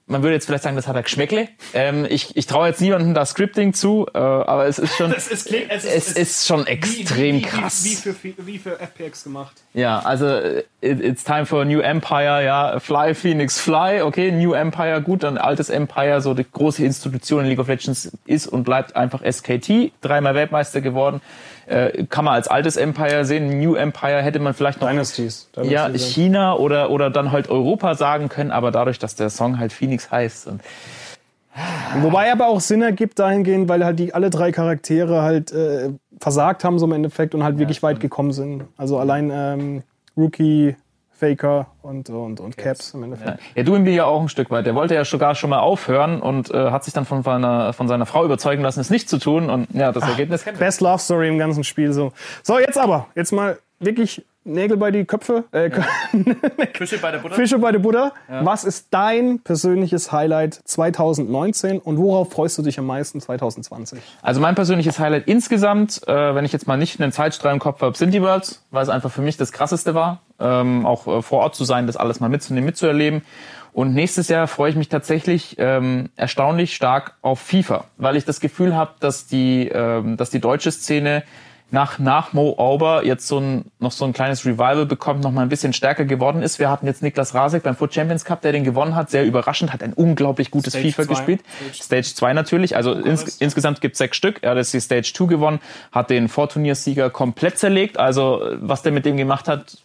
man würde jetzt vielleicht sagen, das hat er Geschmäckle. Ähm, ich ich traue jetzt niemandem das Scripting zu, äh, aber es ist schon, Es, ist, es, es ist schon extrem krass. Wie, für, wie für FPX gemacht. Ja, also äh, it, it's time for a new empire, ja, Fly Phoenix Fly, okay, New Empire, gut, dann altes Empire, so die große Institution in League of Legends ist und bleibt einfach SKT, dreimal Weltmeister geworden, äh, kann man als altes Empire sehen, New Empire hätte man vielleicht noch Dynasties. ja, Dynasties. China oder oder dann halt Europa sagen können, aber dadurch, dass der Song halt Phoenix heißt und Wobei aber auch Sinn ergibt dahingehend, weil halt die alle drei Charaktere halt äh, versagt haben so im Endeffekt und halt wirklich weit gekommen sind. Also allein ähm, Rookie, Faker und, und, und Caps im Endeffekt. Ja, du ihm ja auch ein Stück weit. Der wollte ja sogar schon mal aufhören und äh, hat sich dann von seiner, von seiner Frau überzeugen lassen, es nicht zu tun. Und ja, das Ergebnis kennen wir. Best Love Story im ganzen Spiel so. So, jetzt aber, jetzt mal wirklich Nägel bei die Köpfe, äh, Fische bei der Butter. Fische bei der Butter. Was ist dein persönliches Highlight 2019 und worauf freust du dich am meisten 2020? Also mein persönliches Highlight insgesamt, äh, wenn ich jetzt mal nicht einen Zeitstrahl im Kopf habe, sind die Worlds, weil es einfach für mich das Krasseste war, ähm, auch äh, vor Ort zu sein, das alles mal mitzunehmen, mitzuerleben. Und nächstes Jahr freue ich mich tatsächlich ähm, erstaunlich stark auf FIFA, weil ich das Gefühl habe, dass die, ähm, dass die deutsche Szene nach, nach Mo Auber jetzt so ein, noch so ein kleines Revival bekommt, noch mal ein bisschen stärker geworden ist. Wir hatten jetzt Niklas Rasek beim Foot Champions Cup, der den gewonnen hat, sehr überraschend, hat ein unglaublich gutes Stage FIFA zwei. gespielt. Stage 2 natürlich, also ins, insgesamt gibt es sechs Stück. Er hat jetzt die Stage 2 gewonnen, hat den Vorturniersieger komplett zerlegt. Also was der mit dem gemacht hat,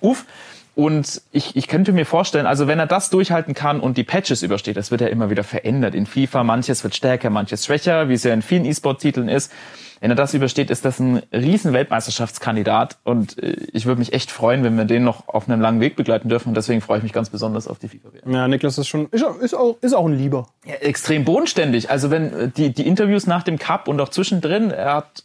uff. Und ich, ich könnte mir vorstellen, also wenn er das durchhalten kann und die Patches übersteht, das wird ja immer wieder verändert. In FIFA manches wird stärker, manches schwächer, wie es ja in vielen E-Sport-Titeln ist. Wenn er das übersteht, ist das ein riesen Weltmeisterschaftskandidat und äh, ich würde mich echt freuen, wenn wir den noch auf einem langen Weg begleiten dürfen und deswegen freue ich mich ganz besonders auf die FIFA-WM. Ja, Niklas ist schon, ist, auch- ist, auch, ein Lieber. Ja, extrem bodenständig. Also wenn äh, die, die Interviews nach dem Cup und auch zwischendrin, er hat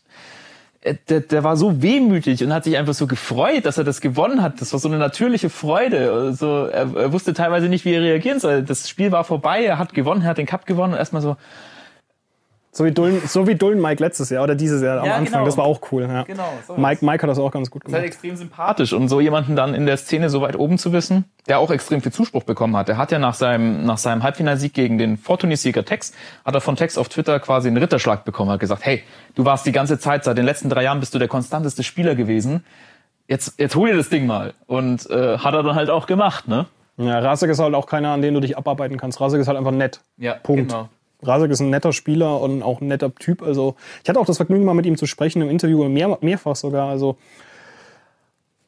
der, der war so wehmütig und hat sich einfach so gefreut, dass er das gewonnen hat. Das war so eine natürliche Freude. Also er, er wusste teilweise nicht, wie er reagieren soll. Das Spiel war vorbei, er hat gewonnen, er hat den Cup gewonnen und erstmal so, So wie Dullen, so wie Dullen Mike letztes Jahr oder dieses Jahr am Ja, Anfang. genau. Das war auch cool. Ja. Genau, so Mike, Mike hat das auch ganz gut ist halt gemacht. extrem sympathisch und so jemanden dann in der Szene so weit oben zu wissen, der auch extrem viel Zuspruch bekommen hat. Er hat ja nach seinem, nach seinem Halbfinalsieg gegen den Vorturniersieger Tex, hat er von Tex auf Twitter quasi einen Ritterschlag bekommen, hat gesagt, hey, du warst die ganze Zeit, seit den letzten drei Jahren bist du der konstanteste Spieler gewesen. Jetzt, jetzt hol dir das Ding mal. Und äh, hat er dann halt auch gemacht, ne? Ja, Rasek ist halt auch keiner, an den du dich abarbeiten kannst. Rasek ist halt einfach nett. Ja, Punkt. genau. Rasek ist ein netter Spieler und auch ein netter Typ. Also ich hatte auch das Vergnügen, mal mit ihm zu sprechen im Interview, mehr, mehrfach sogar. Also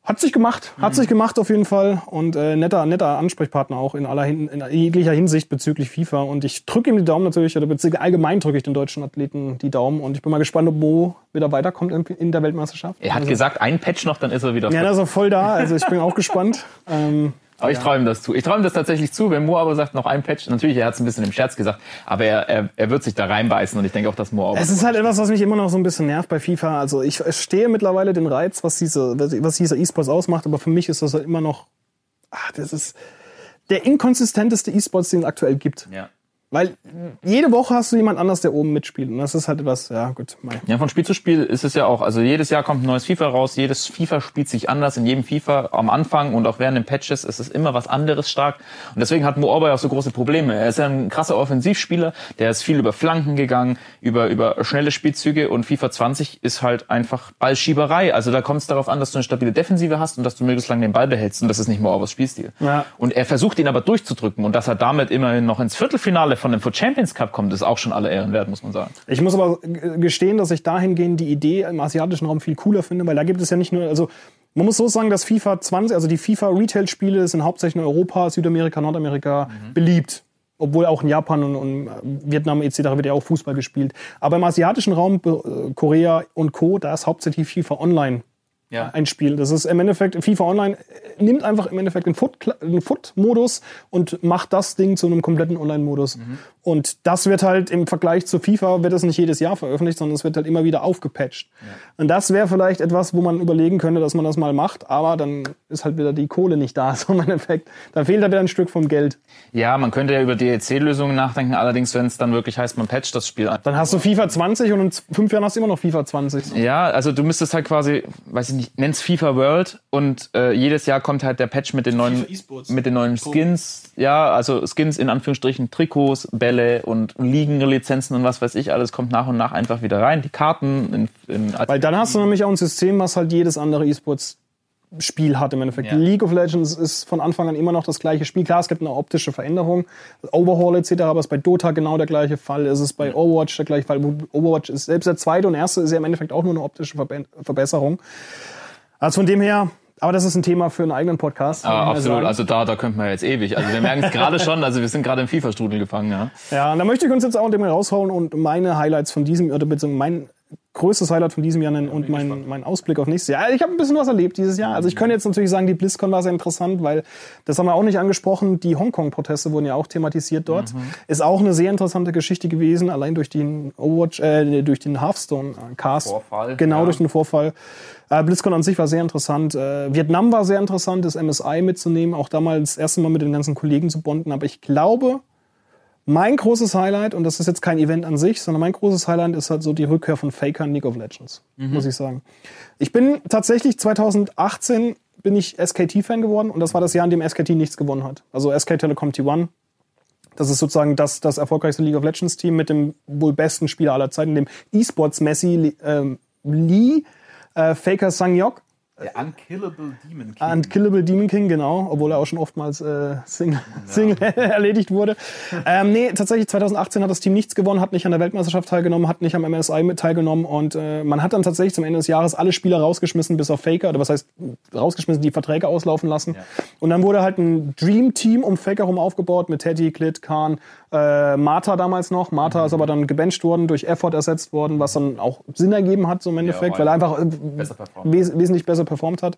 hat sich gemacht, hat sich gemacht auf jeden Fall und äh, netter, netter Ansprechpartner auch in aller in jeglicher Hinsicht bezüglich FIFA. Und ich drücke ihm die Daumen natürlich, oder beziehungsweise allgemein drücke ich den deutschen Athleten die Daumen. Und ich bin mal gespannt, ob Mo wieder weiterkommt in, in der Weltmeisterschaft. Er hat gesagt, ein Patch noch, dann ist er wieder Ja, fit. da ist er voll da. Also ich bin auch gespannt. Ähm, Aber ich traue ihm das zu. Ich ihm das tatsächlich zu, wenn Mo aber sagt, noch ein Patch. Natürlich, er hat es ein bisschen im Scherz gesagt, aber er, er, er wird sich da reinbeißen und ich denke auch, dass Mo aber Es ist halt etwas, was mich immer noch so ein bisschen nervt bei FIFA. Also ich verstehe mittlerweile den Reiz, was diese, was dieser E-Sports ausmacht, aber für mich ist das halt immer noch, ah, das ist der inkonsistenteste E-Sports, den es aktuell gibt. ja. Weil jede Woche hast du jemand anders, der oben mitspielt. Und das ist halt etwas, ja gut, mei. Ja, von Spiel zu Spiel ist es ja auch. Also jedes Jahr kommt ein neues FIFA raus. Jedes FIFA spielt sich anders. In jedem FIFA am Anfang und auch während den Patches ist es immer was anderes stark. Und deswegen hat Mo Auber auch so große Probleme. Er ist ja ein krasser Offensivspieler. Der ist viel über Flanken gegangen, über, über schnelle Spielzüge. Und FIFA 20 ist halt einfach Ballschieberei. Also da kommt es darauf an, dass du eine stabile Defensive hast und dass du möglichst lange den Ball behältst. Und das ist nicht Mo Aubers Spielstil. Ja. Und er versucht ihn aber durchzudrücken. Und dass er damit immerhin noch ins Viertelfinale von dem Foot Champions Cup kommt, ist auch schon alle Ehren wert, muss man sagen. Ich muss aber gestehen, dass ich dahingehend die Idee im asiatischen Raum viel cooler finde, weil da gibt es ja nicht nur, also man muss so sagen, dass FIFA 20, also die FIFA Retail-Spiele sind hauptsächlich in Europa, Südamerika, Nordamerika beliebt. Obwohl auch in Japan und, und Vietnam etc. wird ja auch Fußball gespielt. Aber im asiatischen Raum, äh, Korea und Co., da ist hauptsächlich FIFA online Ja. ein Spiel. Das ist im Endeffekt, FIFA Online nimmt einfach im Endeffekt Foot- einen Foot-Modus und macht das Ding zu einem kompletten Online-Modus. Mhm. Und das wird halt im Vergleich zu FIFA, wird es nicht jedes Jahr veröffentlicht, sondern es wird halt immer wieder aufgepatcht. Und das wäre vielleicht etwas, wo man überlegen könnte, dass man das mal macht, aber dann ist halt wieder die Kohle nicht da, so im Endeffekt. Da fehlt halt wieder ein Stück vom Geld. Ja, man könnte ja über DLC-Lösungen nachdenken, allerdings, wenn es dann wirklich heißt, man patcht das Spiel an. Dann hast du FIFA 20 und in fünf Jahren hast du immer noch FIFA 20. Ja, also du müsstest halt quasi, weiß ich nicht, nenn's FIFA World und äh, jedes Jahr kommt halt der Patch mit den neuen, mit den neuen Skins. Ja, also Skins in Anführungsstrichen, Trikots, Bälle und Ligenlizenzen und was weiß ich, alles kommt nach und nach einfach wieder rein. Die Karten in, in Weil dann hast du nämlich auch ein System, was halt jedes andere E-Sports Spiel hat im Endeffekt. Ja. League of Legends ist von Anfang an immer noch das gleiche Spiel. Klar, es gibt eine optische Veränderung, Overhaul etc., aber es ist bei Dota genau der gleiche Fall. Es ist bei Overwatch der gleiche Fall. Overwatch ist selbst der zweite und erste ist ja im Endeffekt auch nur eine optische Verbe Verbesserung. Also von dem her, aber das ist ein Thema für einen eigenen Podcast. Mal absolut, also da, da könnten wir jetzt ewig. Also wir merken es gerade schon, also wir sind gerade im FIFA-Strudel gefangen, ja. Ja, und da möchte ich uns jetzt auch dem raushauen und meine Highlights von diesem, oder beziehungsweise mein größtes Highlight von diesem Jahr nennen und mein, mein Ausblick auf nächstes Jahr. Ich habe ein bisschen was erlebt dieses Jahr. Also ich könnte jetzt natürlich sagen, die BlizzCon war sehr interessant, weil das haben wir auch nicht angesprochen. Die Hongkong-Proteste wurden ja auch thematisiert dort. Ist auch eine sehr interessante Geschichte gewesen, allein durch den Overwatch, äh, durch den Hearthstone-Cast. Vorfall, Genau, ja. durch den Vorfall. Äh, BlizzCon an sich war sehr interessant. Äh, Vietnam war sehr interessant, das MSI mitzunehmen, auch damals das erste Mal mit den ganzen Kollegen zu bonden. Aber ich glaube, mein großes Highlight, und das ist jetzt kein Event an sich, sondern mein großes Highlight ist halt so die Rückkehr von Faker in League of Legends, muss ich sagen. Ich bin tatsächlich 2018 bin ich SKT-Fan geworden und das war das Jahr, in dem SKT nichts gewonnen hat. Also SK Telecom T1. Das ist sozusagen das, das erfolgreichste League of Legends Team mit dem wohl besten Spieler aller Zeiten, dem E-Sports Messi ähm, Lee äh, Faker Sangyok. Der Unkillable Demon King. Unkillable Demon King, genau, obwohl er auch schon oftmals äh, Single, Single erledigt wurde. Ähm, nee, tatsächlich 2018 hat das Team nichts gewonnen, hat nicht an der Weltmeisterschaft teilgenommen, hat nicht am MSI mit teilgenommen und äh, man hat dann tatsächlich zum Ende des Jahres alle Spieler rausgeschmissen, bis auf Faker, oder was heißt rausgeschmissen, die Verträge auslaufen lassen. Und dann wurde halt ein Dream Team um Faker herum aufgebaut mit Teddy, Klit, Khan, äh, Martha damals noch. Martha ist aber dann gebencht worden, durch Effort ersetzt worden, was dann auch Sinn ergeben hat so im Endeffekt, weil weil er einfach äh, besser wes wesentlich besser performt hat.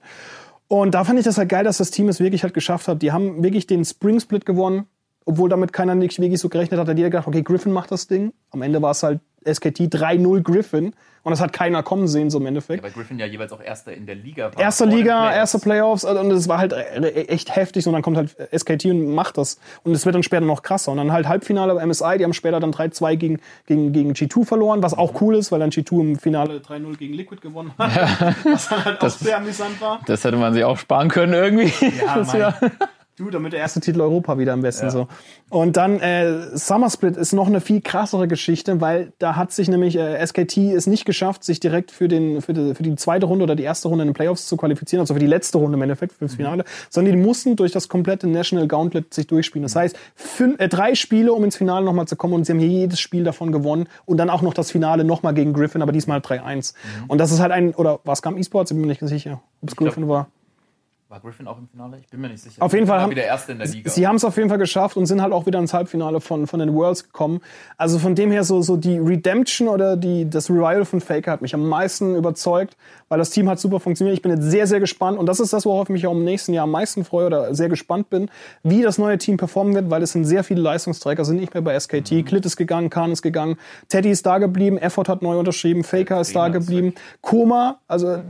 Und da fand ich das halt geil, dass das Team es wirklich halt geschafft hat. Die haben wirklich den Spring Split gewonnen, obwohl damit keiner nicht wirklich so gerechnet hat. Hat jeder gedacht, okay, Griffin macht das Ding. Am Ende war es halt SKT 3-0 Griffin. Und das hat keiner kommen sehen, so im Endeffekt. Weil Griffin ja jeweils auch Erster in der Liga war. Erste vor den Liga, Playoffs. erste Playoffs also, und es war halt äh, echt heftig und dann kommt halt SKT und macht das und es wird dann später noch krasser und dann halt Halbfinale bei MSI, die haben später dann 3-2 gegen, gegen, gegen G2 verloren, was auch cool ist, weil dann G2 im Finale 3-0 gegen Liquid gewonnen hat, was dann halt auch sehr amüsant war. Das hätte man sich auch sparen können irgendwie. Ja, Das Du, damit der erste Titel Europa wieder am besten so. Und dann äh, Summer Split ist noch eine viel krassere Geschichte, weil da hat sich nämlich äh, SKT es nicht geschafft, sich direkt für, den, für, die, für die zweite Runde oder die erste Runde in den Playoffs zu qualifizieren, also für die letzte Runde im Endeffekt, fürs Finale, sondern die mussten durch das komplette National Gauntlet sich durchspielen. Das heißt, fün- äh, drei Spiele, um ins Finale nochmal zu kommen und sie haben hier jedes Spiel davon gewonnen und dann auch noch das Finale nochmal gegen Griffin, aber diesmal 3-1. Und das ist halt ein, oder was kam E-Sports? Ich bin mir nicht sicher, ob es glaub- Griffin war. War Griffin auch im Finale? Ich bin mir nicht sicher. Auf jeden Fall haben wieder Erster in der Liga. Sie haben es auf jeden Fall geschafft und sind halt auch wieder ins Halbfinale von, von den Worlds gekommen. Also von dem her so, so die Redemption oder die, das Revival von Faker hat mich am meisten überzeugt, weil das Team hat super funktioniert. Ich bin jetzt sehr, sehr gespannt und das ist das, worauf ich mich auch im nächsten Jahr am meisten freue oder sehr gespannt bin, wie das neue Team performen wird, weil es sind sehr viele Leistungsträger, sind nicht mehr bei SKT. Klit ist gegangen, Khan ist gegangen, Teddy ist da geblieben, Effort hat neu unterschrieben, Faker ist da geblieben, Koma, also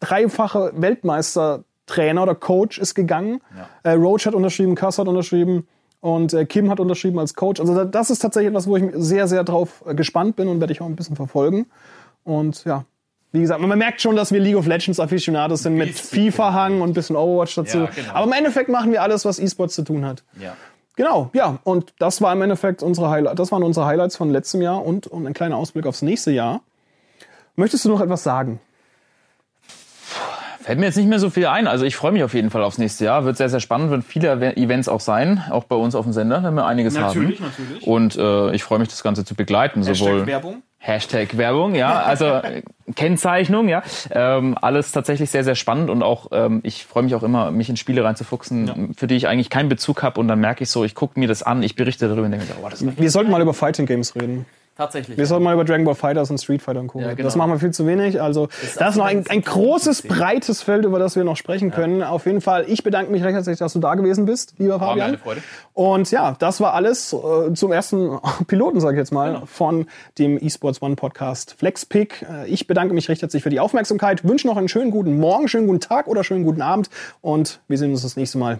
dreifache Weltmeister Trainer oder Coach ist gegangen. Äh, Roach hat unterschrieben, Kass hat unterschrieben und äh, Kim hat unterschrieben als Coach. Also da- das ist tatsächlich etwas, wo ich sehr, sehr drauf äh, gespannt bin und werde ich auch ein bisschen verfolgen. Und ja, wie gesagt, man merkt schon, dass wir League of Legends Aficionados sind mit. FIFA-Hang und ein bisschen Overwatch dazu. Ja, genau. Aber im Endeffekt machen wir alles, was E-Sports zu tun hat. ja. Genau, ja. Und das war im Endeffekt unsere Highlights. Das waren unsere Highlights von letztem Jahr und, und ein kleiner Ausblick aufs nächste Jahr. Möchtest du noch etwas sagen? Fällt mir jetzt nicht mehr so viel ein. Also ich freue mich auf jeden Fall aufs nächste Jahr. Wird sehr, sehr spannend, wird viele Ev- Events auch sein, auch bei uns auf dem Sender, wenn wir einiges Natürlich, haben. natürlich. Und äh, ich freue mich, das Ganze zu begleiten. sowohl Werbung. Hashtag Werbung, ja, also Kennzeichnung, ja. Ähm, alles tatsächlich sehr, sehr spannend und auch, ähm, ich freue mich auch immer, mich in Spiele reinzufuchsen, für die ich eigentlich keinen Bezug habe und dann merke ich so, ich gucke mir das an, ich berichte darüber und denke, oh, das ist Wir sollten mal über Fighting Games reden. Tatsächlich. Wir sollten mal über Dragon Ball Fighters und Street Fighter und Co. Ja, genau. Das machen wir viel zu wenig. Also das ist noch ein, ein großes, breites Feld, über das wir noch sprechen können. Auf jeden Fall, ich bedanke mich recht herzlich, dass du da gewesen bist, lieber mir Fabian. eine Freude. Und ja, das war alles äh, zum ersten Piloten, sage ich jetzt mal, Genau. von dem eSports One Podcast FlexPick. Äh, ich bedanke mich recht herzlich für die Aufmerksamkeit, wünsche noch einen schönen guten Morgen, schönen guten Tag oder schönen guten Abend und wir sehen uns das nächste Mal.